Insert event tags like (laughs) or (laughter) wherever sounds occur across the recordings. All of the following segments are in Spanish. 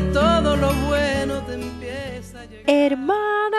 que todo lo bueno te empieza a llegar. Hermana,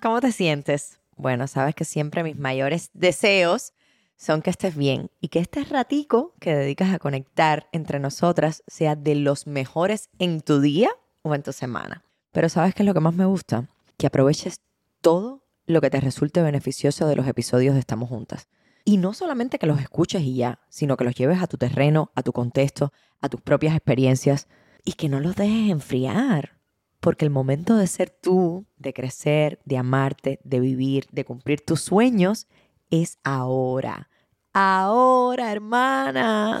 ¿cómo te sientes? Bueno, sabes que siempre mis mayores deseos son que estés bien y que este ratico que dedicas a conectar entre nosotras sea de los mejores en tu día o en tu semana. Pero ¿sabes qué es lo que más me gusta? Que aproveches todo lo que te resulte beneficioso de los episodios de Estamos Juntas. Y no solamente que los escuches y ya, sino que los lleves a tu terreno, a tu contexto, a tus propias experiencias y que no los dejes enfriar. Porque el momento de ser tú, de crecer, de amarte, de vivir, de cumplir tus sueños, es ahora. Ahora, hermana.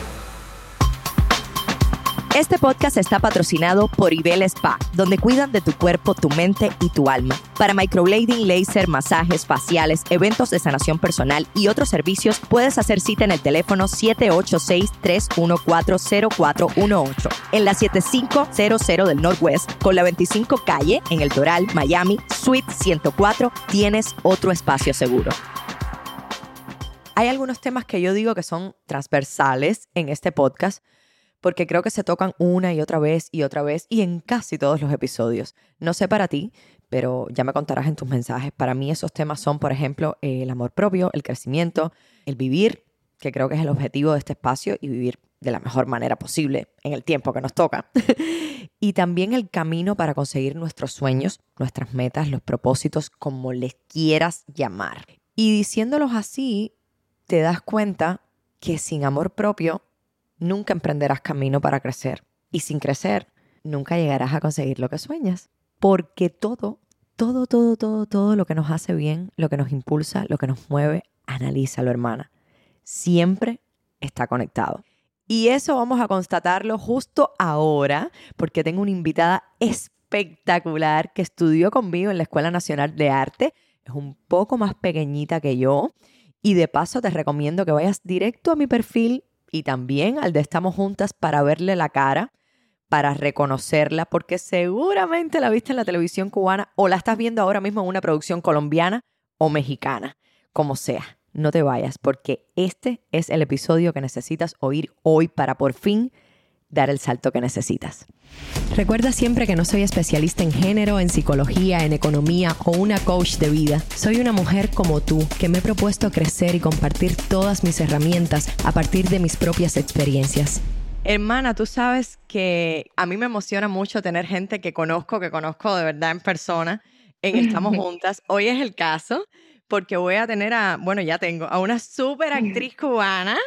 Este podcast está patrocinado por Ibel Spa, donde cuidan de tu cuerpo, tu mente y tu alma. Para microblading, laser, masajes, faciales, eventos de sanación personal y otros servicios, puedes hacer cita en el teléfono 786-314-0418 en la 7500 del Northwest con la 25 calle en el Doral, Miami, Suite 104. Tienes otro espacio seguro. Hay algunos temas que yo digo que son transversales en este podcast porque creo que se tocan una y otra vez y otra vez y en casi todos los episodios. No sé para ti, pero ya me contarás en tus mensajes. Para mí esos temas son, por ejemplo, el amor propio, el crecimiento, el vivir, que creo que es el objetivo de este espacio y vivir de la mejor manera posible en el tiempo que nos toca. (laughs) y también el camino para conseguir nuestros sueños, nuestras metas, los propósitos, como les quieras llamar. Y diciéndolos así, te das cuenta que sin amor propio nunca emprenderás camino para crecer. Y sin crecer, nunca llegarás a conseguir lo que sueñas. Porque todo, todo, todo, todo, todo lo que nos hace bien, lo que nos impulsa, lo que nos mueve, analízalo, hermana. Siempre está conectado. Y eso vamos a constatarlo justo ahora, porque tengo una invitada espectacular que estudió conmigo en la Escuela Nacional de Arte. Es un poco más pequeñita que yo. Y de paso te recomiendo que vayas directo a mi perfil y también al de Estamos Juntas para verle la cara, para reconocerla, porque seguramente la viste en la televisión cubana o la estás viendo ahora mismo en una producción colombiana o mexicana, como sea. No te vayas, porque este es el episodio que necesitas oír hoy para por fin dar el salto que necesitas. Recuerda siempre que no soy especialista en género, en psicología, en economía o una coach de vida. Soy una mujer como tú que me he propuesto crecer y compartir todas mis herramientas a partir de mis propias experiencias. Hermana, tú sabes que a mí me emociona mucho tener gente que conozco, que conozco de verdad en persona, en Estamos (laughs) Juntas. Hoy es el caso porque voy a tener a, bueno, ya tengo, a una súper actriz cubana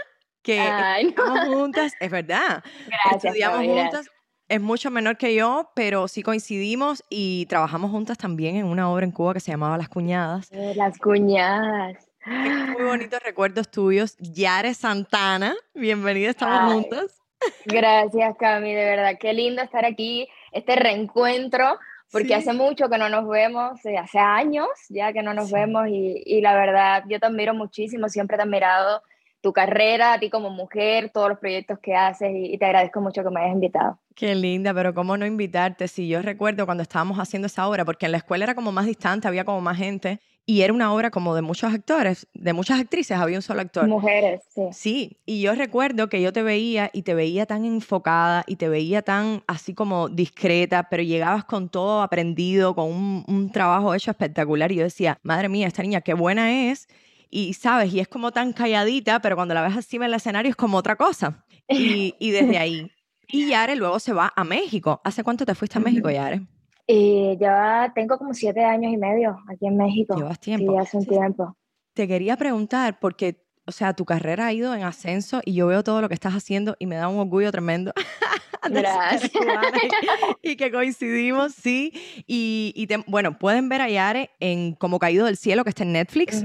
que estamos juntas, es verdad. Gracias. Estudiamos Fabi, gracias. juntas. Es mucho menor que yo, pero sí coincidimos y trabajamos juntas también en una obra en Cuba que se llamaba Las Cuñadas. Eh, Las cuñadas. Muy (gasps) bonitos recuerdos tuyos. Yare Santana, bienvenida, estamos Ay. juntas. Gracias, Cami, de verdad. Qué lindo estar aquí, este reencuentro, porque Sí. hace mucho que no nos vemos, eh, hace años ya que no nos Sí. vemos y, y la verdad, yo te admiro muchísimo, siempre te he admirado tu carrera, a ti como mujer, todos los proyectos que haces y, y te agradezco mucho que me hayas invitado. Qué linda, pero cómo no invitarte. Si yo recuerdo cuando estábamos haciendo esa obra, porque en la escuela era como más distante, había como más gente y era una obra como de muchos actores, de muchas actrices, había un solo actor. Mujeres, sí. Sí, y yo recuerdo que yo te veía y te veía tan enfocada y te veía tan así como discreta, pero llegabas con todo aprendido, con un, un trabajo hecho espectacular y yo decía, madre mía, esta niña qué buena es. Y sabes, y es como tan calladita, pero cuando la ves así en el escenario es como otra cosa. Y, y desde ahí, Y Yare luego se va a México. ¿Hace cuánto te fuiste a México, Yare? Eh, ya tengo como siete años y medio aquí en México. Llevas tiempo. Sí, hace un tiempo. Te quería preguntar, porque, o sea, tu carrera ha ido en ascenso y yo veo todo lo que estás haciendo y me da un orgullo tremendo. (laughs) Gracias. (laughs) y que coincidimos, sí. Y, y bueno, pueden ver a Yare en Como Caído del Cielo, que está en Netflix.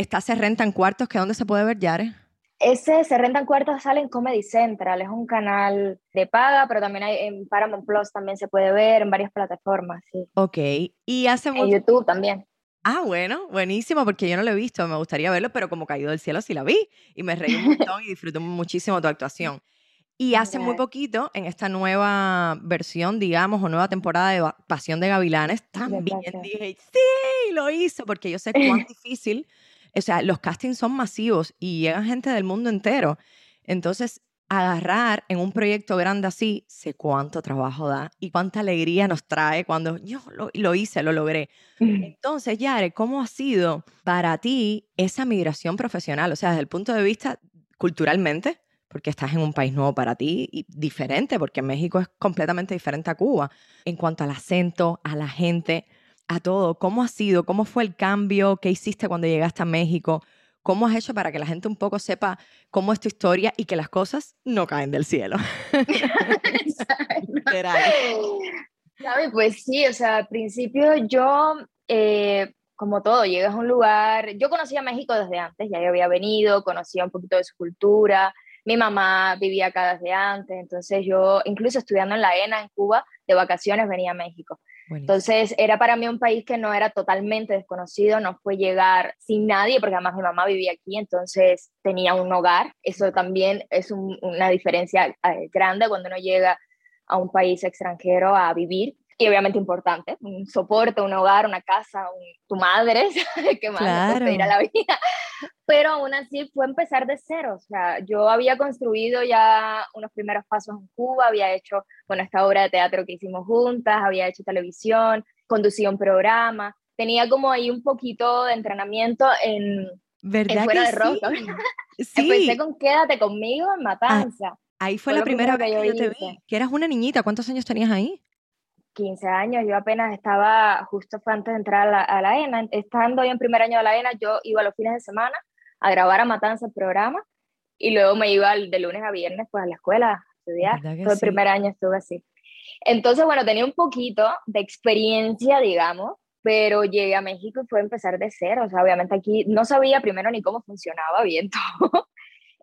Está Se Rentan Cuartos, que ¿dónde se puede ver, Yare? Ese Se Rentan Cuartos sale en Comedy Central, es un canal de paga, pero también hay en Paramount Plus también se puede ver en varias plataformas, sí. Ok, y hace En YouTube también. Ah, bueno, buenísimo, porque yo no lo he visto, me gustaría verlo, pero como Caído del Cielo sí la vi y me reí un montón y disfruté muchísimo tu actuación. Y hace muy poquito, en esta nueva versión, digamos, o nueva temporada de Pasión de Gavilanes, también dije, sí, lo hizo, porque yo sé cuán (laughs) difícil, o sea, los castings son masivos y llegan gente del mundo entero. Entonces, agarrar en un proyecto grande así, sé cuánto trabajo da y cuánta alegría nos trae cuando yo lo, lo hice, lo logré. Entonces, Yare, ¿cómo ha sido para ti esa migración profesional? O sea, desde el punto de vista culturalmente, porque estás en un país nuevo para ti y diferente, porque México es completamente diferente a Cuba en cuanto al acento, a la gente, a todo. ¿Cómo ha sido? ¿Cómo fue el cambio? ¿Qué hiciste cuando llegaste a México? ¿Cómo has hecho para que la gente un poco sepa cómo es tu historia y que las cosas no caen del cielo? (laughs) (laughs) Pues sí, o sea, al principio yo, eh, como todo, llegas a un lugar, yo conocía México desde antes, ya yo había venido, conocía un poquito de su cultura, mi mamá vivía acá desde antes, entonces yo, incluso estudiando en la ENA en Cuba, de vacaciones venía a México. Entonces era para mí un país que no era totalmente desconocido, no fue llegar sin nadie, porque además mi mamá vivía aquí, entonces tenía un hogar. Eso también es una diferencia eh, grande cuando uno llega a un país extranjero a vivir y obviamente importante, un soporte, un hogar, una casa, tu madre, (laughs) que más claro. pedir a la vida. Pero aún así fue empezar de cero, o sea, yo había construido ya unos primeros pasos en Cuba, había hecho, bueno, esta obra de teatro que hicimos juntas, había hecho televisión, conducía un programa, tenía como ahí un poquito de entrenamiento en, ¿Verdad fuera de rock. Sí. (laughs) Empecé con Quédate conmigo en ah, Matanza. ahí fue, la primera vez que yo te vi, que eras una niñita, ¿cuántos años tenías ahí? 15 años, yo apenas estaba, justo antes de entrar a la, ENA, estando yo en primer año de la ENA, yo iba los fines de semana a grabar a Matanza el programa y luego me iba de lunes a viernes pues a la escuela a estudiar. Todo el primer año estuve así. Entonces, bueno, tenía un poquito de experiencia, digamos, pero llegué a México y fue empezar de cero. O sea, obviamente aquí no sabía primero ni cómo funcionaba bien (laughs) todo.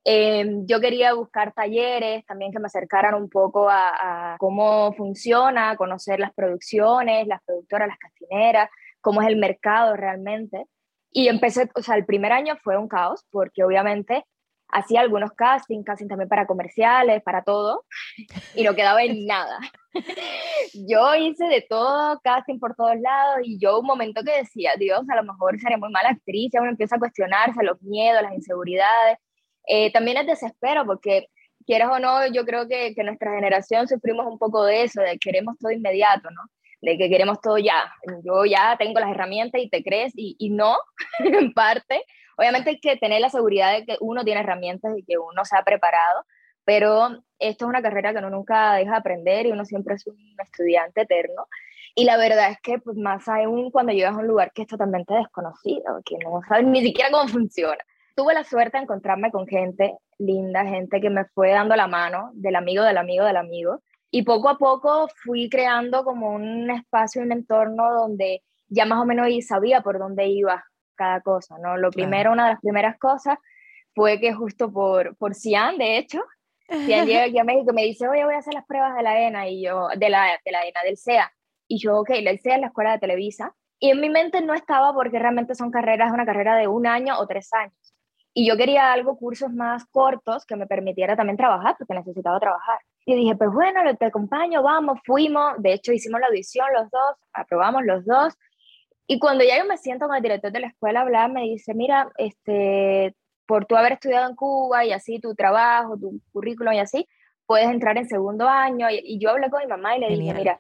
Em, yo quería buscar talleres también que me acercaran un poco a, cómo funciona, conocer las producciones, las productoras, las castineras, cómo es el mercado realmente. Y empecé, o sea, el primer año fue un caos porque obviamente hacía algunos castings, castings también para comerciales, para todo, y no quedaba en nada. Yo hice de todo, casting por todos lados, y yo un momento que decía, Dios, a lo mejor seré muy mala actriz, ya uno empieza a cuestionarse los miedos, las inseguridades, eh, también es desespero porque quieras o no, yo creo que, que nuestra generación sufrimos un poco de eso, de que queremos todo inmediato, ¿no? De que queremos todo ya. Yo ya tengo las herramientas y te crees y, y no, (laughs) en parte. Obviamente hay que tener la seguridad de que uno tiene herramientas y que uno se ha preparado, pero esto es una carrera que uno nunca deja de aprender y uno siempre es un estudiante eterno. Y la verdad es que pues, más aún cuando llegas a un lugar que es totalmente desconocido, que no sabes ni siquiera cómo funciona tuve la suerte de encontrarme con gente linda, gente que me fue dando la mano, del amigo, del amigo, del amigo. Y poco a poco fui creando como un espacio, un entorno donde ya más o menos sabía por dónde iba cada cosa, ¿no? Lo primero, una de las primeras cosas fue que justo por, por Cian, de hecho, Cian llega aquí a México y me dice, oye, voy a hacer las pruebas de la ENA, y yo, de la, de la ENA, del CEA. Y yo, ok, la CEA es la escuela de Televisa. Y en mi mente no estaba porque realmente son carreras, una carrera de un año o tres años. Y yo quería algo, cursos más cortos que me permitiera también trabajar, porque necesitaba trabajar. Y dije, pues bueno, te acompaño, vamos, fuimos. De hecho, hicimos la audición los dos, aprobamos los dos. Y cuando ya yo me siento con el director de la escuela a hablar, me dice, mira, este, por tú haber estudiado en Cuba y así tu trabajo, tu currículum y así, puedes entrar en segundo año. Y, yo hablé con mi mamá y le dije, mira,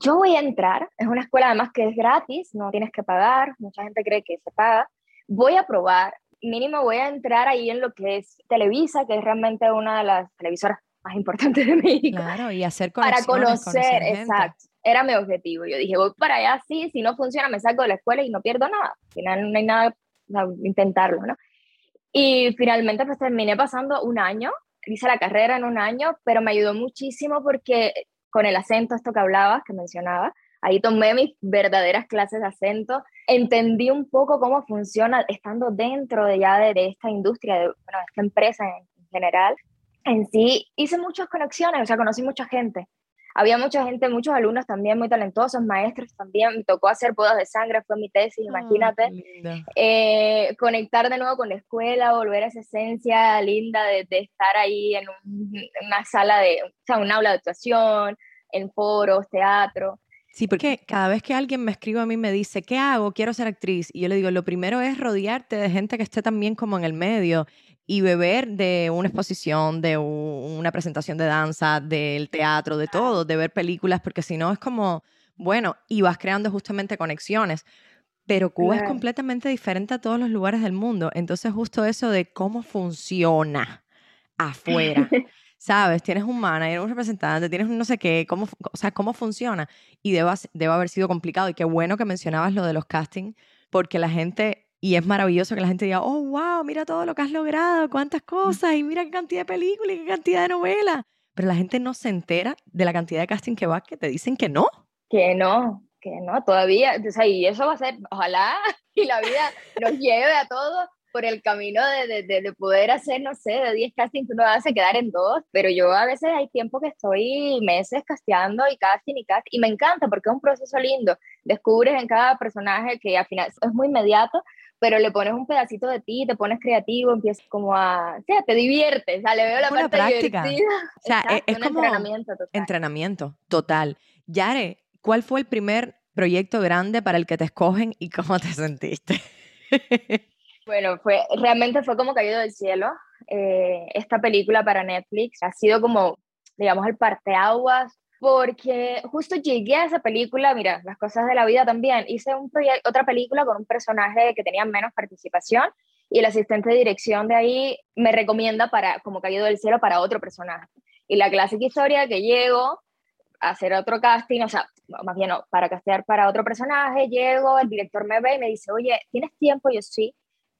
yo voy a entrar, es una escuela además que es gratis, no tienes que pagar, mucha gente cree que se paga, voy a probar, mínimo voy a entrar ahí en lo que es Televisa, que es realmente una de las televisoras más importantes de México. Claro, y hacer Para conocer, exacto. Era mi objetivo. Yo dije, voy para allá, sí, si no funciona, me salgo de la escuela y no pierdo nada. Al final no hay nada, intentarlo, ¿no? Y finalmente pues terminé pasando un año, hice la carrera en un año, pero me ayudó muchísimo porque con el acento, esto que hablabas, que mencionaba, ahí tomé mis verdaderas clases de acento, entendí un poco cómo funciona estando dentro de ya de, esta industria, de, bueno, esta empresa en, general. En sí, hice muchas conexiones, o sea, conocí mucha gente. Había mucha gente, muchos alumnos también muy talentosos, maestros también. Me tocó hacer bodas de sangre, fue mi tesis, imagínate. Eh, conectar de nuevo con la escuela, volver a esa esencia linda de, estar ahí en, una sala de, o sea, un aula de actuación, en foros, teatro. Sí, porque cada vez que alguien me escribe a mí me dice, ¿qué hago? Quiero ser actriz. Y yo le digo, lo primero es rodearte de gente que esté también como en el medio y beber de una exposición, de una presentación de danza, del teatro, de todo, de ver películas, porque si no es como, bueno, y vas creando justamente conexiones. Pero Cuba es completamente diferente a todos los lugares del mundo. Entonces, justo eso de cómo funciona afuera. ¿Sabes? Tienes un manager, un representante, tienes un no sé qué, cómo, o sea, cómo funciona. Y debe, debe haber sido complicado. Y qué bueno que mencionabas lo de los castings, porque la gente y es maravilloso que la gente diga, oh, wow, mira todo lo que has logrado, cuántas cosas, y mira qué cantidad de películas y qué cantidad de novelas. Pero la gente no se entera de la cantidad de casting que va, que te dicen que no. Que no, que no, todavía. O sea, y eso va a ser, ojalá, (laughs) y la vida nos lleve a todos por el camino de, de, de, poder hacer, no sé, de 10 castings, uno va a quedar en dos, pero yo a veces hay tiempo que estoy meses casteando y casting y casting, y me encanta porque es un proceso lindo. Descubres en cada personaje que al final es muy inmediato, pero le pones un pedacito de ti, te pones creativo, empiezas como a, o sea, te diviertes, o sea, le veo la parte práctica. divertida. O sea, e, es, como entrenamiento total. Entrenamiento total. Yare, ¿cuál fue el primer proyecto grande para el que te escogen y cómo te sentiste? (laughs) bueno, fue, realmente fue como caído del cielo. Eh, esta película para Netflix ha sido como, digamos, el parteaguas porque justo llegué a esa película, mira, las cosas de la vida también, hice un otra película con un personaje que tenía menos participación y el asistente de dirección de ahí me recomienda para, como caído del cielo, para otro personaje. Y la clásica historia que llego a hacer otro casting, o sea, más bien no, para castear para otro personaje, llego, el director me ve y me dice, oye, ¿tienes tiempo? Yo sí.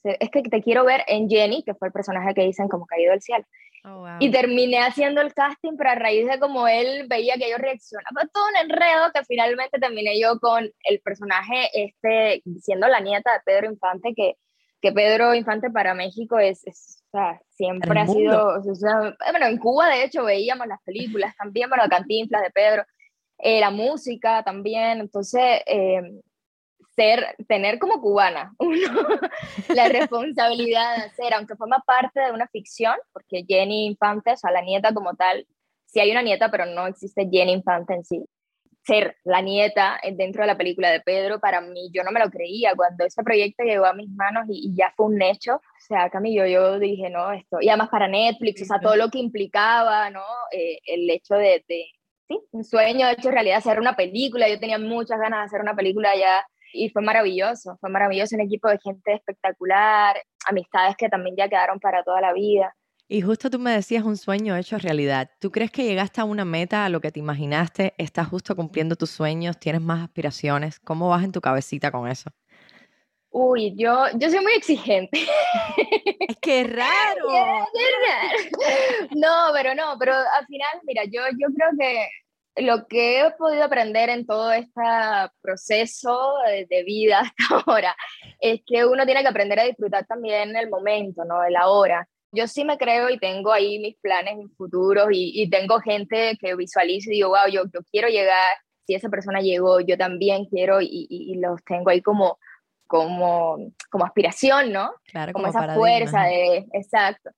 Es que te quiero ver en Jenny, que fue el personaje que dicen como caído del cielo. Oh, y terminé haciendo el casting, pero a raíz de como él veía que yo reaccionaba, todo un enredo que finalmente terminé yo con el personaje, este, siendo la nieta de Pedro Infante, que, que Pedro Infante para México es, o sea, siempre ha sido, bueno, en Cuba de hecho veíamos las películas también, bueno, Cantinflas de Pedro, eh, la música también, entonces... Eh, ser, tener como cubana (laughs) la (laughs) responsabilidad de hacer, aunque forma parte de una ficción, porque Jenny Infante, o sea, la nieta como tal, sí hay una nieta, pero no existe Jenny Infante en sí. Ser la nieta dentro de la película de Pedro, para mí, yo no me lo creía. Cuando ese proyecto llegó a mis manos y, ya fue un hecho, o sea, Camilo, yo dije, no, esto, y además para Netflix, o sea, todo lo que implicaba, ¿no? Eh, el hecho de, de, sí, un sueño hecho realidad, hacer una película. Yo tenía muchas ganas de hacer una película ya y fue maravilloso, fue maravilloso, un equipo de gente espectacular, amistades que también ya quedaron para toda la vida. Y justo tú me decías un sueño hecho realidad. ¿Tú crees que llegaste a una meta, a lo que te imaginaste? ¿Estás justo cumpliendo tus sueños? ¿Tienes más aspiraciones? ¿Cómo vas en tu cabecita con eso? Uy, yo, yo soy muy exigente. (laughs) Es que raro. (laughs) No, pero no, pero al final, mira, yo, yo creo que lo que he podido aprender en todo este proceso de, vida (laughs) hasta ahora es que uno tiene que aprender a disfrutar también el momento, ¿no? El ahora. Yo sí me creo y tengo ahí mis planes futuros y, y tengo gente que visualizo y digo, wow, yo, yo quiero llegar, si esa persona llegó, yo también quiero y, y, los tengo ahí como, como, como aspiración, ¿no? Claro, como, como esa fuerza de, exacto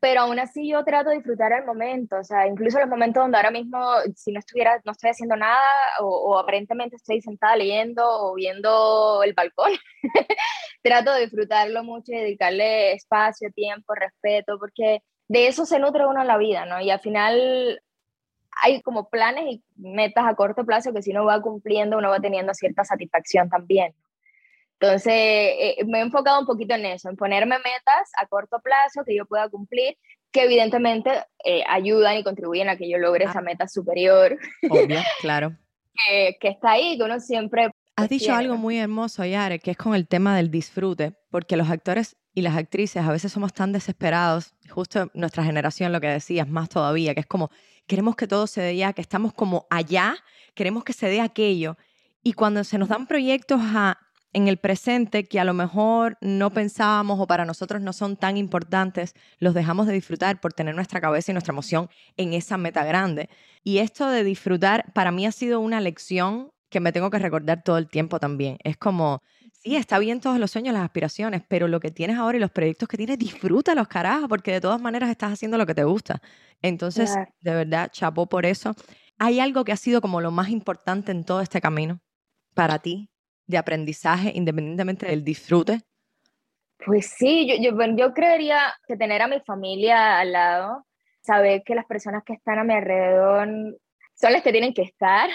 pero aún así yo trato de disfrutar el momento, o sea, incluso los momentos donde ahora mismo, si no estuviera, no estoy haciendo nada, o, aparentemente estoy sentada leyendo o viendo el balcón, (laughs) trato de disfrutarlo mucho y dedicarle espacio, tiempo, respeto, porque de eso se nutre uno en la vida, ¿no? Y al final hay como planes y metas a corto plazo que si uno va cumpliendo, uno va teniendo cierta satisfacción también. Entonces, eh, me he enfocado un poquito en eso, en ponerme metas a corto plazo que yo pueda cumplir, que evidentemente eh, ayudan y contribuyen a que yo logre Ah. esa meta superior Obvio, (laughs) claro. que, que está ahí, que uno siempre... Has dicho tiene, algo muy hermoso, Yare, que es con el tema del disfrute, porque los actores y las actrices a veces somos tan desesperados, justo nuestra generación, lo que decías, más todavía, que es como, queremos que todo se dé ya, que estamos como allá, queremos que se dé aquello. Y cuando se nos dan proyectos a- en el presente que a lo mejor no pensábamos o para nosotros no son tan importantes, los dejamos de disfrutar por tener nuestra cabeza y nuestra emoción en esa meta grande. Y esto de disfrutar para mí ha sido una lección que me tengo que recordar todo el tiempo también. Es como, sí, está bien todos los sueños, las aspiraciones, pero lo que tienes ahora y los proyectos que tienes, disfrútalos, carajo, porque de todas maneras estás haciendo lo que te gusta. Entonces, Claro. de verdad, chapó por eso. ¿Hay algo que ha sido como lo más importante en todo este camino para ti de aprendizaje, independientemente del disfrute? Pues sí, yo, yo, bueno, yo creería que tener a mi familia al lado, saber que las personas que están a mi alrededor son las que tienen que estar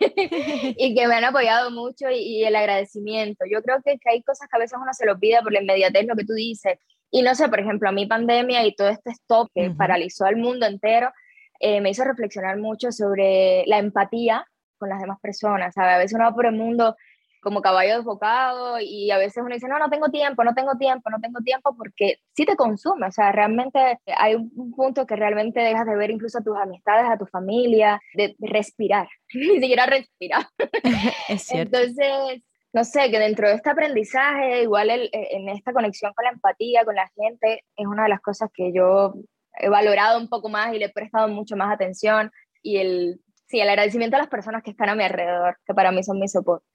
(laughs) y que me han apoyado mucho y, y el agradecimiento. Yo creo que, que hay cosas que a veces uno se lo olvida por la inmediatez, lo que tú dices. Y no sé, por ejemplo, a mí pandemia y todo este stop que Ujú. paralizó al mundo entero, eh, me hizo reflexionar mucho sobre la empatía con las demás personas. ¿sabe? A veces uno va por el mundo como caballo desbocado y a veces uno dice, no, no tengo tiempo, no tengo tiempo, no tengo tiempo, porque sí te consume, o sea, realmente hay un punto que realmente dejas de ver incluso a tus amistades, a tu familia, de, respirar, (laughs) ni siquiera respirar. (laughs) es cierto. Entonces, no sé, que dentro de este aprendizaje, igual el, en esta conexión con la empatía, con la gente, es una de las cosas que yo he valorado un poco más y le he prestado mucho más atención y el, sí, el agradecimiento a las personas que están a mi alrededor, que para mí son mi soporte.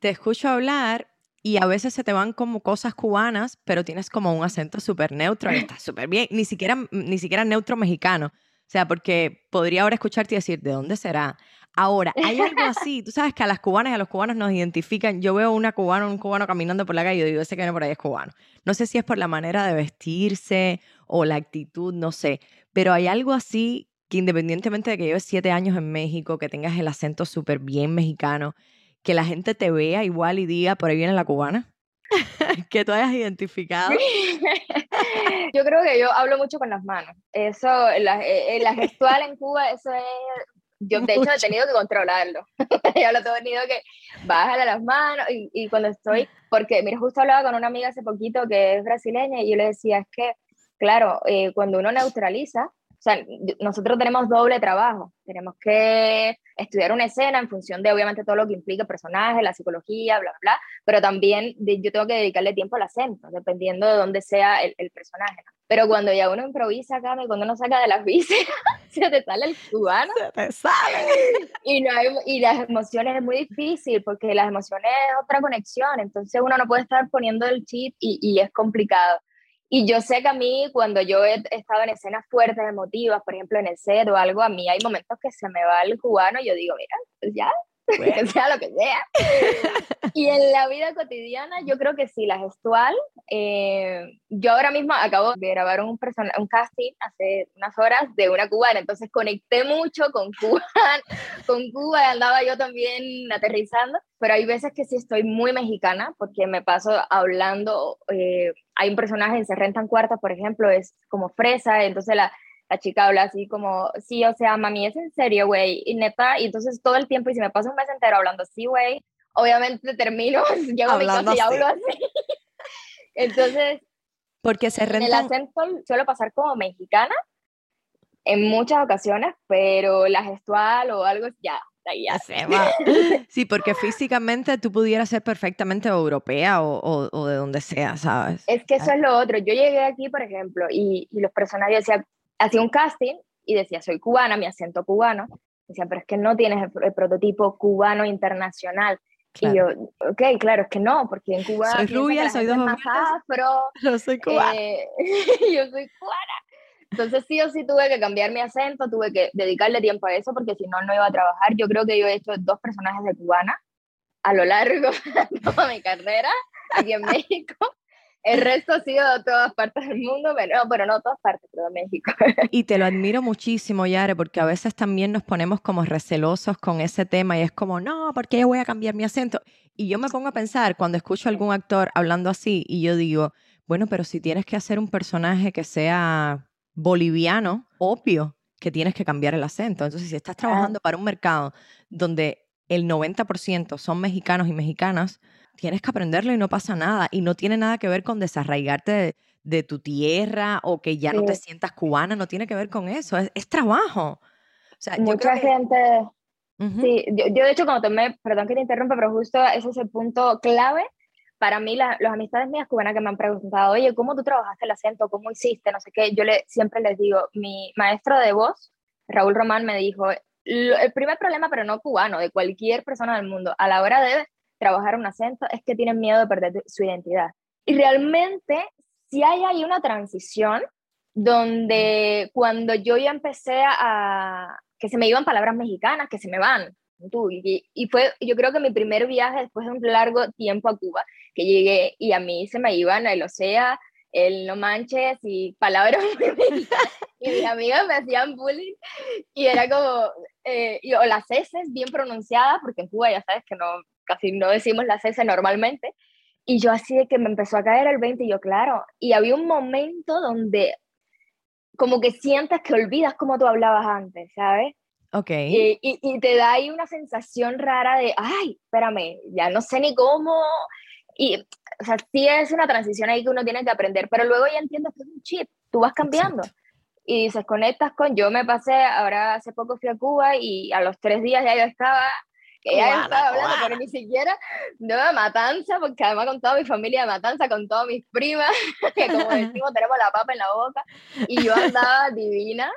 Te escucho hablar y a veces se te van como cosas cubanas, pero tienes como un acento súper neutro y (clears throat) está súper bien, ni siquiera, ni siquiera neutro mexicano. O sea, porque podría ahora escucharte y decir, ¿de dónde será? Ahora, hay algo así, tú sabes que a las cubanas y a los cubanos nos identifican, yo veo una cubana, un cubano caminando por la calle y yo digo, ese que viene por ahí es cubano. No sé si es por la manera de vestirse o la actitud, no sé, pero hay algo así que independientemente de que lleves siete años en México, que tengas el acento súper bien mexicano, que la gente te vea igual y diga, por ahí viene la cubana, (laughs) que tú hayas identificado. (laughs) yo creo que yo hablo mucho con las manos. Eso, la, eh, la gestual en Cuba, eso es... Yo, de hecho, he Mucho. tenido que controlarlo. (laughs) yo lo he tenido que bajar a las manos y, y cuando estoy... Porque, mira, justo hablaba con una amiga hace poquito que es brasileña y yo le decía, es que, claro, eh, cuando uno neutraliza, o sea, nosotros tenemos doble trabajo. Tenemos que estudiar una escena en función de, obviamente, todo lo que implica el personaje, la psicología, bla, bla, bla. Pero también de, yo tengo que dedicarle tiempo al acento, dependiendo de dónde sea el, el personaje. ¿no? Pero cuando ya uno improvisa acá, cuando uno saca de las vísceras, (laughs) se te sale el cubano. Se te sale. Y, no hay, y las emociones es muy difícil, porque las emociones es otra conexión. Entonces uno no puede estar poniendo el chip y, y es complicado. Y yo sé que a mí, cuando yo he estado en escenas fuertes, emotivas, por ejemplo en el set o algo, a mí hay momentos que se me va el cubano y yo digo, mira, pues ya, bueno. que (laughs) sea lo que sea. (laughs) y en la vida cotidiana, yo creo que sí, la gestual. Eh, yo ahora mismo acabo de grabar un, un casting hace unas horas de una cubana, entonces conecté mucho con Cuba, (laughs) con Cuba, andaba yo también aterrizando, pero hay veces que sí estoy muy mexicana, porque me paso hablando. Eh, hay un personaje en Se Rentan Cuartas, por ejemplo, es como fresa, entonces la, la chica habla así como, sí, o sea, mami, es en serio, güey, y neta, y entonces todo el tiempo, y si me paso un mes entero hablando así, güey, obviamente termino, (laughs) llego a mi casa y hablo así. (laughs) entonces, Porque se en el rentan... acento suelo pasar como mexicana en muchas ocasiones, pero la gestual o algo, ya, ya. Se va. (laughs) Sí, porque físicamente tú pudieras ser perfectamente europea o, o, o de donde sea, ¿sabes? Es que eso es lo otro. Yo llegué aquí, por ejemplo, y, y los personajes decían, hacía un casting y decía, soy cubana, mi acento cubano. Decía, pero es que no tienes el, el prototipo cubano internacional. Claro. Y yo, ok, claro, es que no, porque en Cuba. Soy rubia, soy dos más afro. (laughs) Yo soy cubana. Eh, (laughs) yo soy cubana. Entonces sí o sí tuve que cambiar mi acento, tuve que dedicarle tiempo a eso porque si no, no iba a trabajar. Yo creo que yo he hecho dos personajes de cubana a lo largo (laughs) de toda mi carrera aquí en México. El resto ha sido de todas partes del mundo, pero no, pero no todas partes, pero México. (laughs) Y te lo admiro muchísimo, Yare, porque a veces también nos ponemos como recelosos con ese tema y es como, no, ¿por qué voy a cambiar mi acento? Y yo me pongo a pensar cuando escucho a algún actor hablando así y yo digo, bueno, pero si tienes que hacer un personaje que sea boliviano, obvio que tienes que cambiar el acento. Entonces, si estás trabajando para un mercado donde el 90% son mexicanos y mexicanas, tienes que aprenderlo y no pasa nada. Y no tiene nada que ver con desarraigarte de, tu tierra o que ya no te sientas cubana, no tiene que ver con eso, es, trabajo. Mucha gente... Sí, yo, de hecho cuando tomé, perdón que te interrumpa, pero justo ese es el punto clave para mí, las amistades mías cubanas que me han preguntado, oye, ¿cómo tú trabajaste el acento? ¿Cómo hiciste? No sé qué. Yo le, siempre les digo, mi maestro de voz, Raúl Román, me dijo, el primer problema, pero no cubano, de cualquier persona del mundo, a la hora de trabajar un acento, es que tienen miedo de perder su identidad. Y realmente, si hay ahí una transición donde cuando yo ya empecé a, que se me iban palabras mexicanas, que se me van, y, y, fue, yo creo que mi primer viaje después de un largo tiempo a Cuba, que llegué y a mí se me iban el Osea, el No Manches y palabras (laughs) y mis amigas me hacían bullying y era como, eh, o las S bien pronunciadas, porque en Cuba ya sabes que no, casi no decimos las S normalmente, y yo así de que me empezó a caer el 20 y yo, claro, y había un momento donde como que sientes que olvidas cómo tú hablabas antes, ¿sabes? Ok. Y, y, te da ahí una sensación rara de, ay, espérame, ya no sé ni cómo. Y, o sea, sí es una transición ahí que uno tiene que aprender, pero luego ya entiendes que es un chip, tú vas cambiando. Y dices, conectas con, yo me pasé, ahora hace poco fui a Cuba y a los tres días ya yo estaba, que ya estaba hablando, pero ni siquiera de matanza, porque además con toda mi familia de matanza, con todas mis primas, (laughs) que como (laughs) decimos, tenemos la papa en la boca, y yo andaba (laughs) divina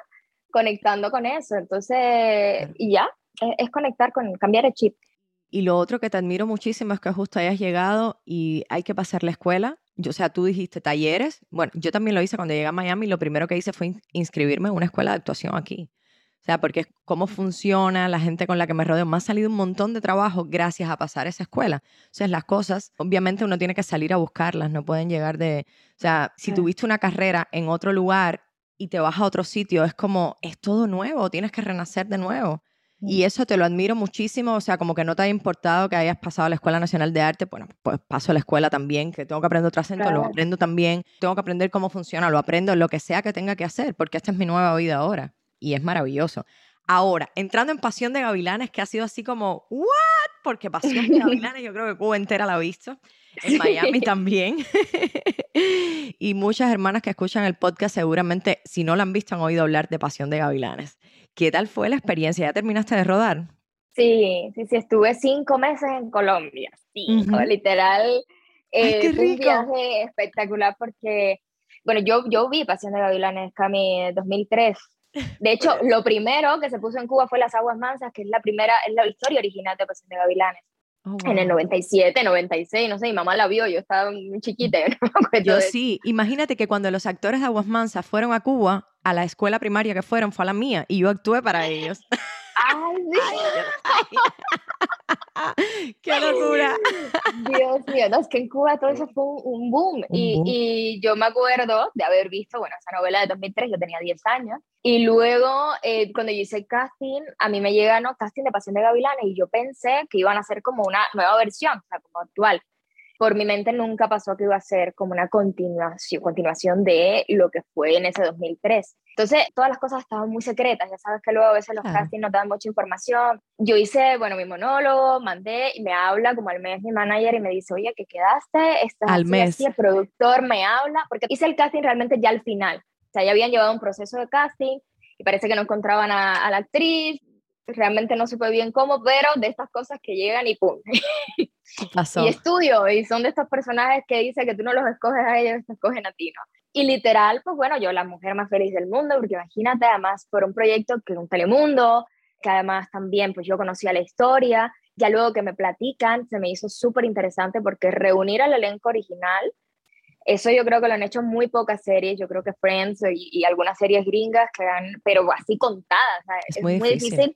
conectando con eso. Entonces, y ya, es, conectar con, cambiar el chip. Y lo otro que te admiro muchísimo es que justo hayas llegado y hay que pasar la escuela. Yo, o sea, tú dijiste talleres. Bueno, yo también lo hice cuando llegué a Miami. Lo primero que hice fue inscribirme en una escuela de actuación aquí. O sea, porque cómo funciona la gente con la que me rodeo. Me ha salido un montón de trabajo gracias a pasar esa escuela. O sea, las cosas, obviamente uno tiene que salir a buscarlas, no pueden llegar de... O sea, si tuviste una carrera en otro lugar y te vas a otro sitio, es como, es todo nuevo, tienes que renacer de nuevo. Y eso te lo admiro muchísimo, o sea, como que no te haya importado que hayas pasado a la Escuela Nacional de Arte, bueno, pues paso a la escuela también, que tengo que aprender otro acento, lo aprendo también, tengo que aprender cómo funciona, lo aprendo, lo que sea que tenga que hacer, porque esta es mi nueva vida ahora y es maravilloso. Ahora, entrando en Pasión de Gavilanes, que ha sido así como, ¿what? Porque Pasión de (laughs) Gavilanes yo creo que Cuba entera la ha visto en Miami también. (laughs) y muchas hermanas que escuchan el podcast seguramente, si no lo han visto, han oído hablar de Pasión de Gavilanes. ¿Qué tal fue la experiencia? ¿Ya terminaste de rodar? Sí, sí, sí, estuve cinco meses en Colombia, cinco, literal. Eh, un viaje espectacular porque, bueno, yo, yo vi Pasión de Gavilanes, Cami, en 2003. De hecho, lo primero que se puso en Cuba fue Las Aguas Mansas, que es la primera, es la historia original de Pasión de Gavilanes. Oh, en el 97, 96, no sé, mi mamá la vio, yo estaba muy chiquita. (laughs) No yo sí, imagínate que cuando los actores de Aguas Mansas fueron a Cuba, a la escuela primaria que fueron fue a la mía y yo actué para ellos. (laughs) ¡Ay, (laughs) ¡Qué locura! (laughs) Dios mío, no, es que en Cuba todo eso fue un, boom. y, y, yo me acuerdo de haber visto, bueno, esa novela de 2003, yo tenía 10 años. Y luego, eh, cuando yo hice casting, a mí me llega, ¿no? Casting de Pasión de Gavilanes y yo pensé que iban a ser como una nueva versión, o sea, como actual por mi mente nunca pasó que iba a ser como una continuación, continuación de lo que fue en ese 2003. Entonces, todas las cosas estaban muy secretas, ya sabes que luego a veces los castings no dan mucha información. Yo hice, bueno, mi monólogo, mandé y me habla como al mes mi manager y me dice, oye, ¿qué quedaste? Estás al mes. el productor me habla, porque hice el casting realmente ya al final. O sea, ya habían llevado un proceso de casting y parece que no encontraban a, a la actriz, realmente no supe bien cómo, pero de estas cosas que llegan y pum. (laughs) Pasó. y estudio, y son de estos personajes que dice que tú no los escoges a ellos, te escogen a ti, ¿no? Y literal, pues bueno, yo la mujer más feliz del mundo, porque imagínate, además, por un proyecto que es un Telemundo, que además también, pues yo conocía la historia, ya luego que me platican, se me hizo súper interesante porque reunir al elenco original, eso yo creo que lo han hecho muy pocas series, yo creo que Friends y, algunas series gringas que han, pero así contadas, es, muy, difícil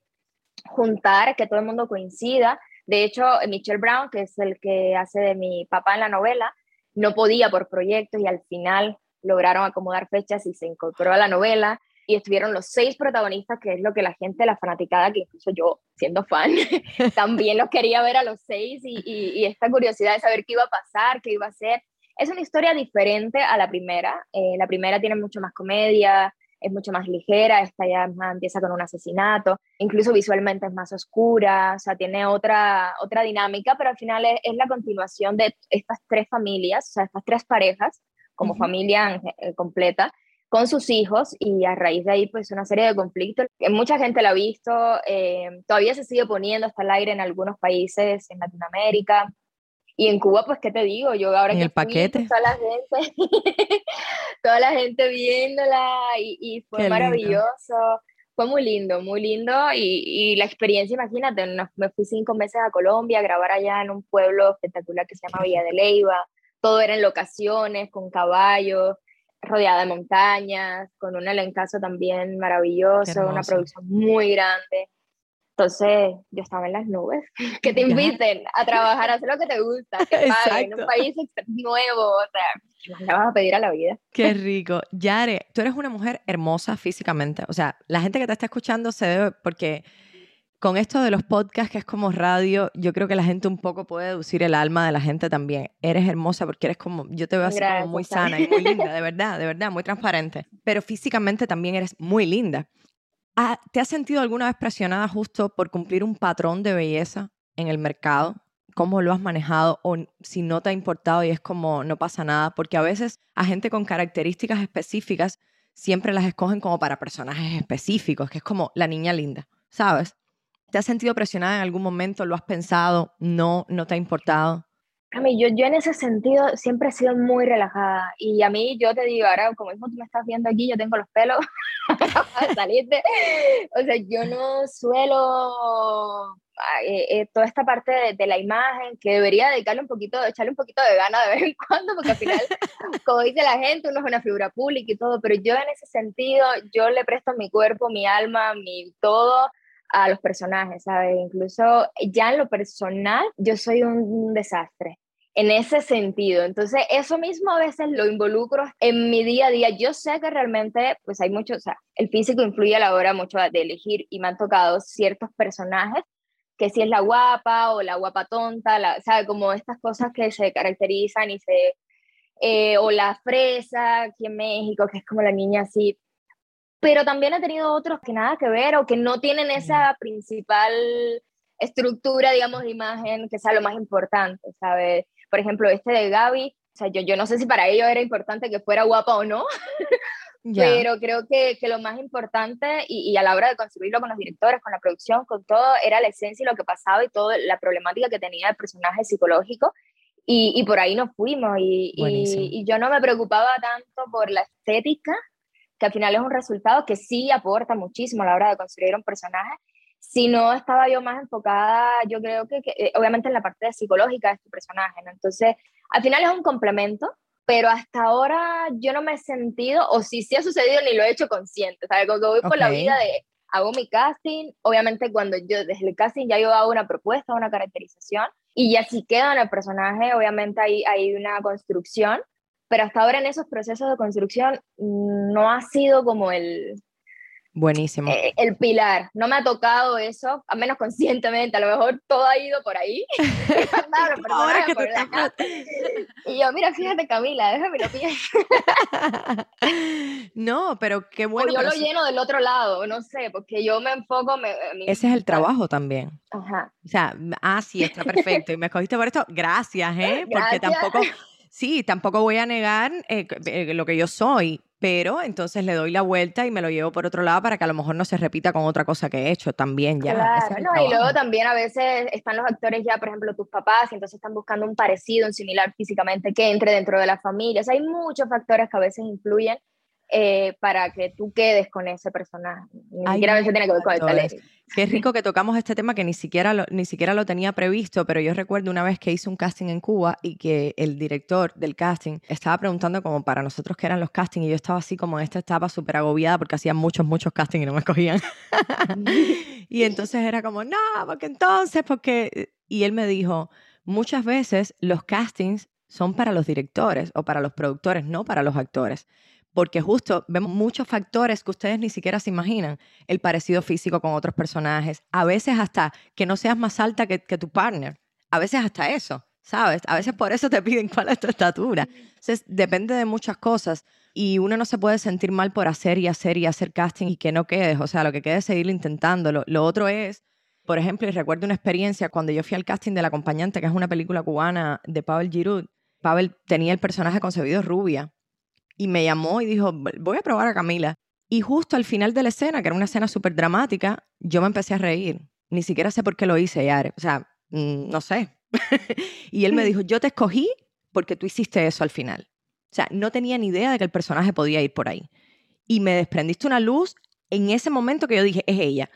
juntar, que todo el mundo coincida. De hecho, Michelle Brown, que es el que hace de mi papá en la novela, no podía por proyectos y al final lograron acomodar fechas y se incorporó a la novela y estuvieron los seis protagonistas, que es lo que la gente, la fanaticada, que incluso yo, siendo fan, (laughs) también los quería ver a los seis y, esta curiosidad de saber qué iba a pasar, qué iba a ser. Es una historia diferente a la primera. Eh, la primera tiene mucho más comedia, es mucho más ligera, esta ya empieza con un asesinato, incluso visualmente es más oscura, o sea, tiene otra, otra dinámica, pero al final es, la continuación de estas tres familias, o sea, estas tres parejas, como familia eh, completa, con sus hijos y a raíz de ahí pues una serie de conflictos que mucha gente lo ha visto, eh, todavía se sigue poniendo hasta el aire en algunos países en Latinoamérica, y en Cuba, pues, ¿qué te digo? Yo ahora en que el paquete. toda la gente, (laughs) toda la gente viéndola y, fue maravilloso. Fue muy lindo, muy lindo y, y la experiencia, imagínate, me fui cinco meses a Colombia a grabar allá en un pueblo espectacular que se llama Villa de Leiva. Todo era en locaciones, con caballos, rodeada de montañas, con un elencazo también maravilloso, una producción muy grande. Entonces, yo estaba en las nubes. (laughs) Que te inviten a trabajar, a hacer lo que te gusta, que paguen, en un país nuevo, o sea, le vas a pedir a la vida. Qué rico. Yare, tú eres una mujer hermosa físicamente. O sea, la gente que te está escuchando se debe, porque con esto de los podcasts, que es como radio, yo creo que la gente un poco puede deducir el alma de la gente también. Eres hermosa porque eres como, yo te veo así como muy sana y muy linda, de (laughs) verdad, de verdad, muy transparente. Pero físicamente también eres muy linda. Ah, ¿Te has sentido alguna vez presionada justo por cumplir un patrón de belleza en el mercado? ¿Cómo lo has manejado? O si no te ha importado y es como no pasa nada, porque a veces a gente con características específicas siempre las escogen como para personajes específicos, que es como la niña linda, ¿sabes? ¿Te has sentido presionada en algún momento? ¿Lo has pensado? ¿No? ¿No te ha importado? A mí, yo, yo en ese sentido siempre he sido muy relajada. Y a mí, yo te digo, ahora como mismo tú me estás viendo aquí, yo tengo los pelos (laughs) a salirte. O sea, yo no suelo eh, eh, toda esta parte de, la imagen que debería dedicarle un poquito, echarle un poquito de gana de vez en cuando, porque al final, (laughs) como dice la gente, uno es una figura pública y todo, pero yo en ese sentido, yo le presto mi cuerpo, mi alma, mi todo a los personajes, ¿sabes? Incluso ya en lo personal, yo soy un desastre en ese sentido. Entonces, eso mismo a veces lo involucro en mi día a día. Yo sé que realmente, pues hay mucho, o sea, el físico influye a la hora mucho de elegir y me han tocado ciertos personajes que si es la guapa o la guapa tonta, la, ¿sabe? Como estas cosas que se caracterizan y se... Eh, o la fresa aquí en México, que es como la niña así. Pero también he tenido otros que nada que ver o que no tienen esa principal estructura, digamos, de imagen que sea lo más importante, ¿sabes? Por ejemplo, este de Gaby, o sea, yo, yo no sé si para ellos era importante que fuera guapa o no, (laughs) pero creo que, que, lo más importante y, y, a la hora de construirlo con los directores, con la producción, con todo, era la esencia y lo que pasaba y toda la problemática que tenía el personaje psicológico. Y, y por ahí nos fuimos y, y, yo no me preocupaba tanto por la estética, que al final es un resultado que sí aporta muchísimo a la hora de construir un personaje, si no estaba yo más enfocada, yo creo que, eh, obviamente en la parte psicológica de este personaje, ¿no? Entonces, al final es un complemento, pero hasta ahora yo no me he sentido, o si sí ha sucedido, ni lo he hecho consciente, ¿sabes? Como que voy por la vida de, hago mi casting, obviamente cuando yo, desde el casting ya yo hago una propuesta, una caracterización, y ya si queda en el personaje, obviamente hay, hay una construcción, pero hasta ahora en esos procesos de construcción no ha sido como el, Buenísimo. Eh, el pilar. No me ha tocado eso, a menos conscientemente. A lo mejor todo ha ido por ahí. (laughs) Ahora que y yo, mira, fíjate, Camila, déjame lo (laughs) no, pero qué bueno. yo lo lleno del otro lado, no sé, porque yo me enfoco. Ese es el trabajo también. Ajá. O sea, ah, sí, está perfecto. Y me escogiste por esto. Gracias, ¿eh? Porque tampoco. Sí, tampoco voy a negar eh, eh, lo que yo soy, pero entonces le doy la vuelta y me lo llevo por otro lado para que a lo mejor no se repita con otra cosa que he hecho también ya. Claro, no, y luego también a veces están los actores ya, por ejemplo, tus papás, y entonces están buscando un parecido, un similar físicamente que entre dentro de la familia. O sea, hay muchos factores que a veces influyen eh, para que tú quedes con ese personaje. Ni siquiera a veces tiene que ver con el talento. Qué rico que tocamos este tema que ni siquiera, lo, ni siquiera lo tenía previsto, pero yo recuerdo una vez que hice un casting en Cuba y que el director del casting estaba preguntando como para nosotros qué eran los castings y yo estaba así como en esta etapa súper agobiada porque hacía muchos, muchos castings y no me escogían. (laughs) y entonces era como, no, porque entonces, porque... Y él me dijo, muchas veces los castings son para los directores o para los productores, no para los actores porque justo vemos muchos factores que ustedes ni siquiera se imaginan. El parecido físico con otros personajes, a veces hasta que no seas más alta que, tu partner, a veces hasta eso, ¿sabes? A veces por eso te piden cuál es tu estatura. Entonces, depende de muchas cosas. Y uno no se puede sentir mal por hacer y hacer y hacer casting y que no quedes. O sea, lo que quede es seguir intentándolo. Lo otro es, por ejemplo, y recuerdo una experiencia cuando yo fui al casting del acompañante, que es una película cubana de Pavel Giroud. Pavel tenía el personaje concebido rubia y me llamó y dijo, voy a probar a Camila. Y justo al final de la escena, que era una escena súper dramática, yo me empecé a reír. Ni siquiera sé por qué lo hice, Yare. O sea, mm, no sé. (laughs) y él me dijo, yo te escogí porque tú hiciste eso al final. O sea, no tenía ni idea de que el personaje podía ir por ahí. Y me desprendiste una luz en ese momento que yo dije, es ella.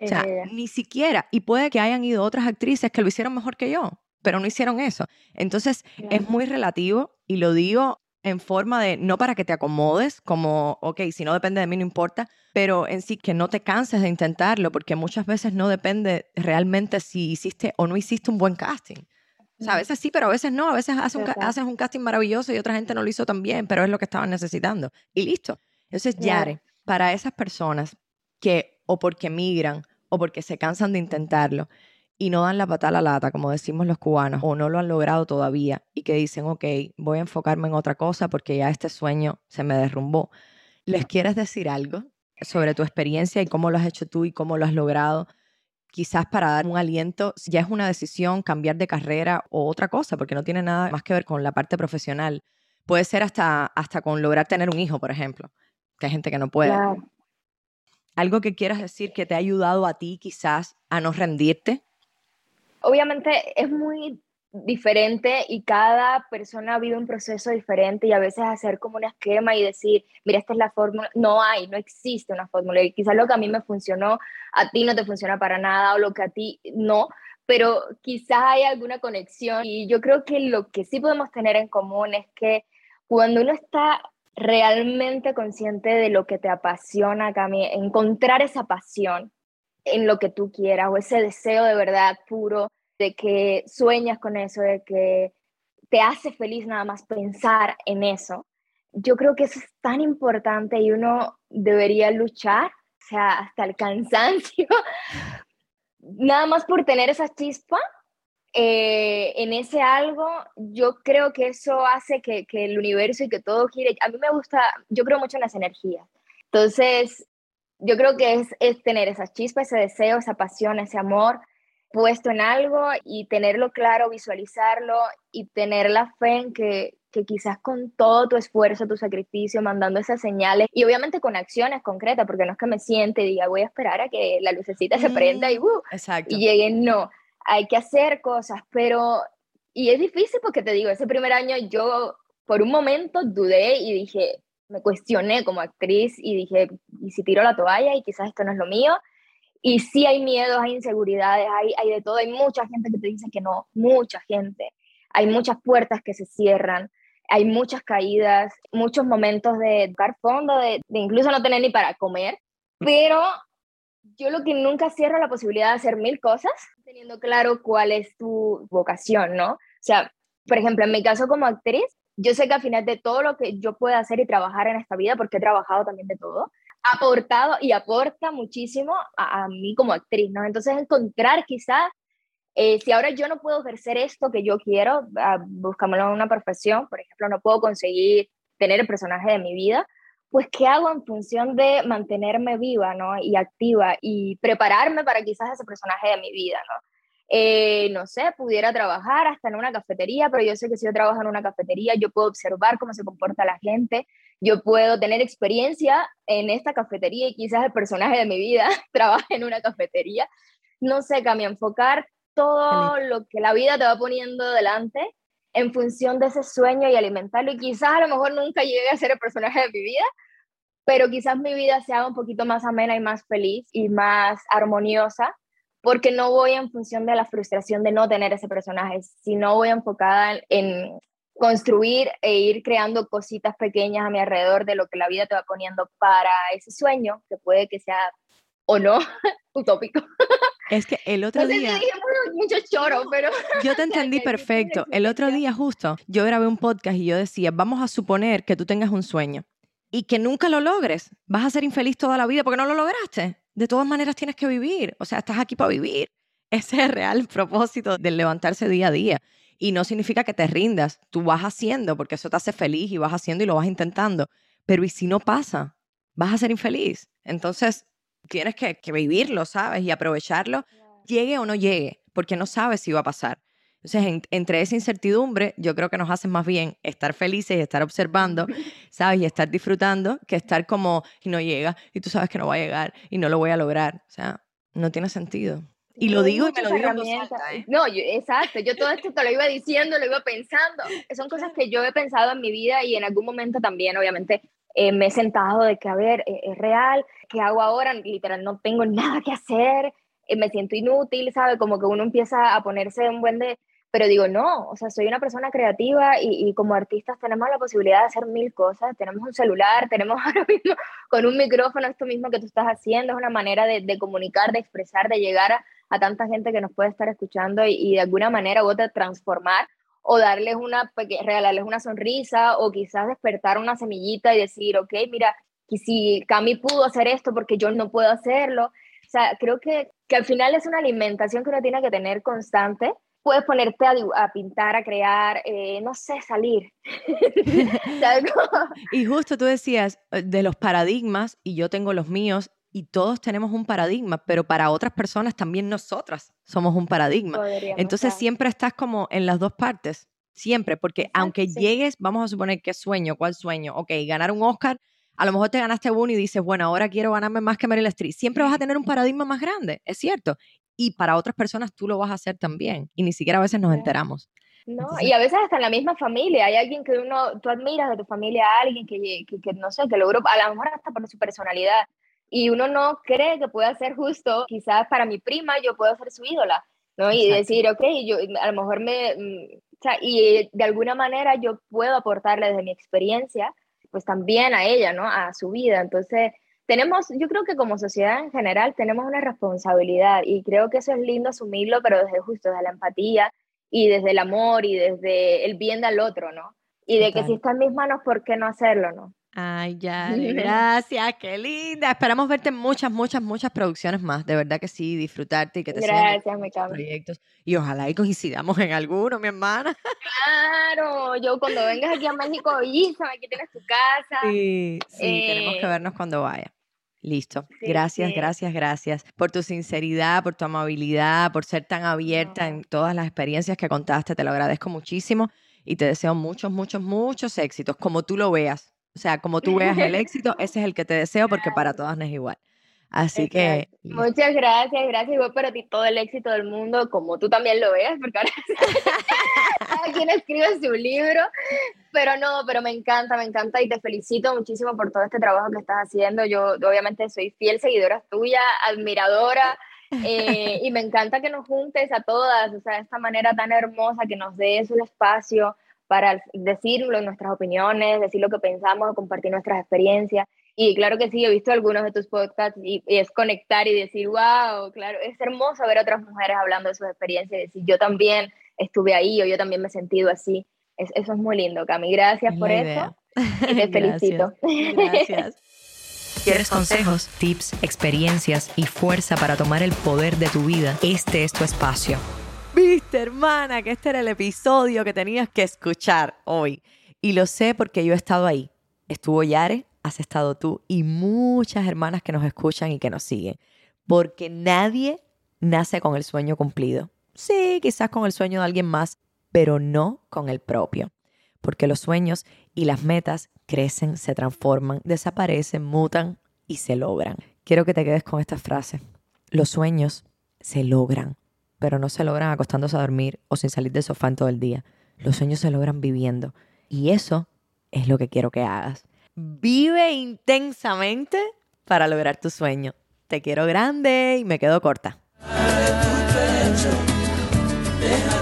o sea, ni siquiera, y puede que hayan ido otras actrices que lo hicieron mejor que yo, pero no hicieron eso. Entonces, es muy relativo y lo digo en forma de, no para que te acomodes, como, ok, si no depende de mí no importa, pero en sí que no te canses de intentarlo, porque muchas veces no depende realmente si hiciste o no hiciste un buen casting. O sea, a veces sí, pero a veces no. A veces haces un, haces un casting maravilloso y otra gente no lo hizo tan bien, pero es lo que estaban necesitando. Y listo. Entonces, Yare, para esas personas que o porque migran o porque se cansan de intentarlo y no dan la patada a la lata, como decimos los cubanos, o no lo han logrado todavía y que dicen, ok, voy a enfocarme en otra cosa porque ya este sueño se me derrumbó. ¿Les quieres decir algo sobre tu experiencia y cómo lo has hecho tú y cómo lo has logrado? quizás para dar un aliento, ya es una decisión cambiar de carrera o otra cosa, porque no tiene nada más que ver con la parte profesional. Puede ser hasta, hasta con lograr tener un hijo, por ejemplo, que hay gente que no puede. Algo que quieras decir que te ha ayudado a ti quizás a no rendirte. Obviamente es muy diferente y cada persona vive un proceso diferente y a veces hacer como un esquema y decir, mira, esta es la fórmula, no hay, no existe una fórmula. Y quizás lo que a mí me funcionó, a ti no te funciona para nada o lo que a ti no, pero quizás hay alguna conexión y yo creo que lo que sí podemos tener en común es que cuando uno está realmente consciente de lo que te apasiona, Cami, encontrar esa pasión en lo que tú quieras o ese deseo de verdad puro de que sueñas con eso, de que te hace feliz nada más pensar en eso. Yo creo que eso es tan importante y uno debería luchar, o sea, hasta el cansancio, (laughs) nada más por tener esa chispa eh, en ese algo, yo creo que eso hace que, que, el universo y que todo gire. A mí me gusta, yo creo mucho en las energías. Entonces, yo creo que es, es tener esa chispa, ese deseo, esa pasión, ese amor puesto en algo y tenerlo claro, visualizarlo y tener la fe en que, que quizás con todo tu esfuerzo, tu sacrificio, mandando esas señales y obviamente con acciones concretas, porque no es que me siente y diga voy a esperar a que la lucecita se prenda y, uh, y llegue, no, hay que hacer cosas, pero, y es difícil porque te digo, ese primer año yo por un momento dudé y dije, me cuestioné como actriz y dije, ¿y si tiro la toalla y quizás esto no es lo mío? Y sí hay miedos, hay inseguridades, hay, hay de todo. Hay mucha gente que te dice que no, mucha gente. Hay muchas puertas que se cierran, hay muchas caídas, muchos momentos de tocar fondo, de, de incluso no tener ni para comer. Pero yo lo que nunca cierro la posibilidad de hacer mil cosas, teniendo claro cuál es tu vocación, ¿no? O sea, por ejemplo, en mi caso como actriz, yo sé que al final de todo lo que yo pueda hacer y trabajar en esta vida, porque he trabajado también de todo, aportado y aporta muchísimo a, mí como actriz, ¿no? Entonces encontrar quizás, eh, si ahora yo no puedo ejercer esto que yo quiero, uh, buscámoslo en una profesión, por ejemplo, no puedo conseguir tener el personaje de mi vida, pues ¿qué hago en función de mantenerme viva, ¿no? Y activa y prepararme para quizás ese personaje de mi vida, ¿no? Eh, no sé, pudiera trabajar hasta en una cafetería, pero yo sé que si yo trabajo en una cafetería, yo puedo observar cómo se comporta la gente, yo puedo tener experiencia en esta cafetería y quizás el personaje de mi vida (laughs) trabaje en una cafetería. No sé, cambia, enfocar todo lo que la vida te va poniendo delante en función de ese sueño y alimentarlo. Y quizás a lo mejor nunca llegue a ser el personaje de mi vida, pero quizás mi vida sea un poquito más amena y más feliz y más armoniosa, porque no voy en función de la frustración de no tener ese personaje, sino voy enfocada en construir e ir creando cositas pequeñas a mi alrededor de lo que la vida te va poniendo para ese sueño, que puede que sea o no (laughs) utópico. Es que el otro día... mucho choro, pero... Yo te (laughs) entendí perfecto. El otro día justo yo grabé un podcast y yo decía, vamos a suponer que tú tengas un sueño y que nunca lo logres. Vas a ser infeliz toda la vida porque no lo lograste. De todas maneras tienes que vivir. O sea, estás aquí para vivir. (laughs) Ese es el real propósito del levantarse día a día. Y no significa que te rindas, tú vas haciendo porque eso te hace feliz y vas haciendo y lo vas intentando. Pero ¿y si no pasa? Vas a ser infeliz. Entonces, tienes que, que vivirlo, ¿sabes? Y aprovecharlo, llegue o no llegue, porque no sabes si va a pasar. Entonces, entre esa incertidumbre, yo creo que nos hace más bien estar felices y estar observando, ¿sabes? Y estar disfrutando que estar como, y no llega, y tú sabes que no va a llegar, y no lo voy a lograr. O sea, no tiene sentido. Y lo digo y me lo digo ¿eh? No, exacto. Yo todo esto te lo iba diciendo, lo iba pensando. Son cosas que yo he pensado en mi vida y en algún momento también, obviamente, eh, me he sentado de que, a ver, eh, es real, ¿qué hago ahora? Literal, no tengo nada que hacer, me siento inútil, ¿sabe? Como que uno empieza a ponerse un buen de... Pero digo, no, o sea, soy una persona creativa y, como artistas tenemos la posibilidad de hacer mil cosas. Tenemos un celular, (laughs) tenemos ahora mismo con un micrófono esto mismo que tú estás haciendo, es una manera de, comunicar, de expresar, de llegar a, a tanta gente que nos puede estar escuchando y, de alguna manera u otra transformar o darles una, regalarles una sonrisa o quizás despertar una semillita y decir, ok, mira, que si Cami pudo hacer esto porque yo no puedo hacerlo. O sea, creo que, que al final es una alimentación que uno tiene que tener constante. Puedes ponerte a, a pintar, a crear, eh, no sé, salir. (laughs) (laughs) y justo tú decías eh, de los paradigmas, y yo tengo los míos, y todos tenemos un paradigma, pero para otras personas también nosotras somos un paradigma. Entonces siempre estás como en las dos partes, siempre, porque aunque llegues, vamos a suponer que sueño, ¿cuál sueño? Ok, ganar un Oscar, a lo mejor te ganaste uno y dices, bueno, ahora quiero ganarme más que Meryl Streep. Siempre vas a tener un paradigma más grande, es cierto. Y para otras personas tú lo vas a hacer también. Y ni siquiera a veces nos enteramos. No, y a veces hasta en la misma familia, hay alguien que uno, tú admiras de tu familia, alguien que, que, que no sé, que logró, a lo mejor hasta por su personalidad, y uno no cree que pueda ser justo, quizás para mi prima yo puedo ser su ídola, ¿no? Y decir, ok, yo a lo mejor me, mm, o sea, y de alguna manera yo puedo aportarle desde mi experiencia, pues también a ella, ¿no? A su vida. Entonces, tenemos, yo creo que como sociedad en general tenemos una responsabilidad y creo que eso es lindo asumirlo, pero desde justo, desde la empatía y desde el amor y desde el bien del otro, ¿no? Y de que si está en mis manos, ¿por qué no hacerlo, no? Ay, ya, (laughs) gracias, qué linda. Esperamos verte en muchas, muchas, muchas producciones más. De verdad que sí, disfrutarte y que te Gracias, mi proyectos. Y ojalá y coincidamos en alguno, mi hermana. Claro, yo cuando vengas aquí a México, avísame, aquí tienes tu casa. Sí, sí, tenemos que eh, vernos cuando vaya. Listo. gracias, gracias, gracias por tu sinceridad, por tu amabilidad, por ser tan abierta en todas las experiencias que contaste. Te lo agradezco muchísimo y te deseo muchos, muchos, muchos éxitos, como tú lo veas o sea, como tú veas el (laughs) éxito, ese es el que te deseo porque para todas no es igual. Así que... Muchas gracias, gracias igual para ti todo el éxito del mundo, como tú también lo veas, porque ahora (laughs) cada quien escribe su libro, pero no, pero me encanta, me encanta y te felicito muchísimo por todo este trabajo que estás haciendo. Yo obviamente soy fiel seguidora tuya, admiradora, eh, y me encanta que nos juntes a todas, o sea, de esta manera tan hermosa, que nos des un espacio para decir nuestras opiniones, decir lo que pensamos, compartir nuestras experiencias. Y claro que sí, he visto algunos de tus podcasts y, es conectar y decir, wow, claro, es hermoso ver a otras mujeres hablando de sus experiencias y decir, yo también estuve ahí o yo también me he sentido así. eso es muy lindo, Cami. Gracias por eso y te (laughs) felicito. Gracias. (laughs) ¿Quieres consejos, tips, experiencias y fuerza para tomar el poder de tu vida? Este es tu espacio. Viste, hermana, que este era el episodio que tenías que escuchar hoy. Y lo sé porque yo he estado ahí. Estuvo Yare, has estado tú y muchas hermanas que nos escuchan y que nos siguen. Porque nadie nace con el sueño cumplido. Sí, quizás con el sueño de alguien más, pero no con el propio. Porque los sueños y las metas crecen, se transforman, desaparecen, mutan y se logran. Quiero que te quedes con esta frase. Los sueños se logran pero no se logran acostándose a dormir o sin salir del sofá en todo el día. Los sueños se logran viviendo. Y eso es lo que quiero que hagas. Vive intensamente para lograr tu sueño. Te quiero grande y me quedo corta. my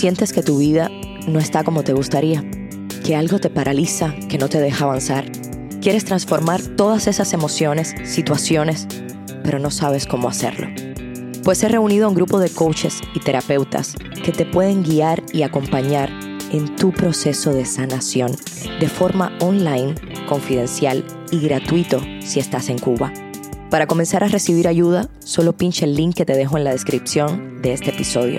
Sientes que tu vida no está como te gustaría, que algo te paraliza, que no te deja avanzar. Quieres transformar todas esas emociones, situaciones, pero no sabes cómo hacerlo. Pues he reunido a un grupo de coaches y terapeutas que te pueden guiar y acompañar en tu proceso de sanación de forma online, confidencial y gratuito si estás en Cuba. Para comenzar a recibir ayuda, solo pincha el link que te dejo en la descripción de este episodio.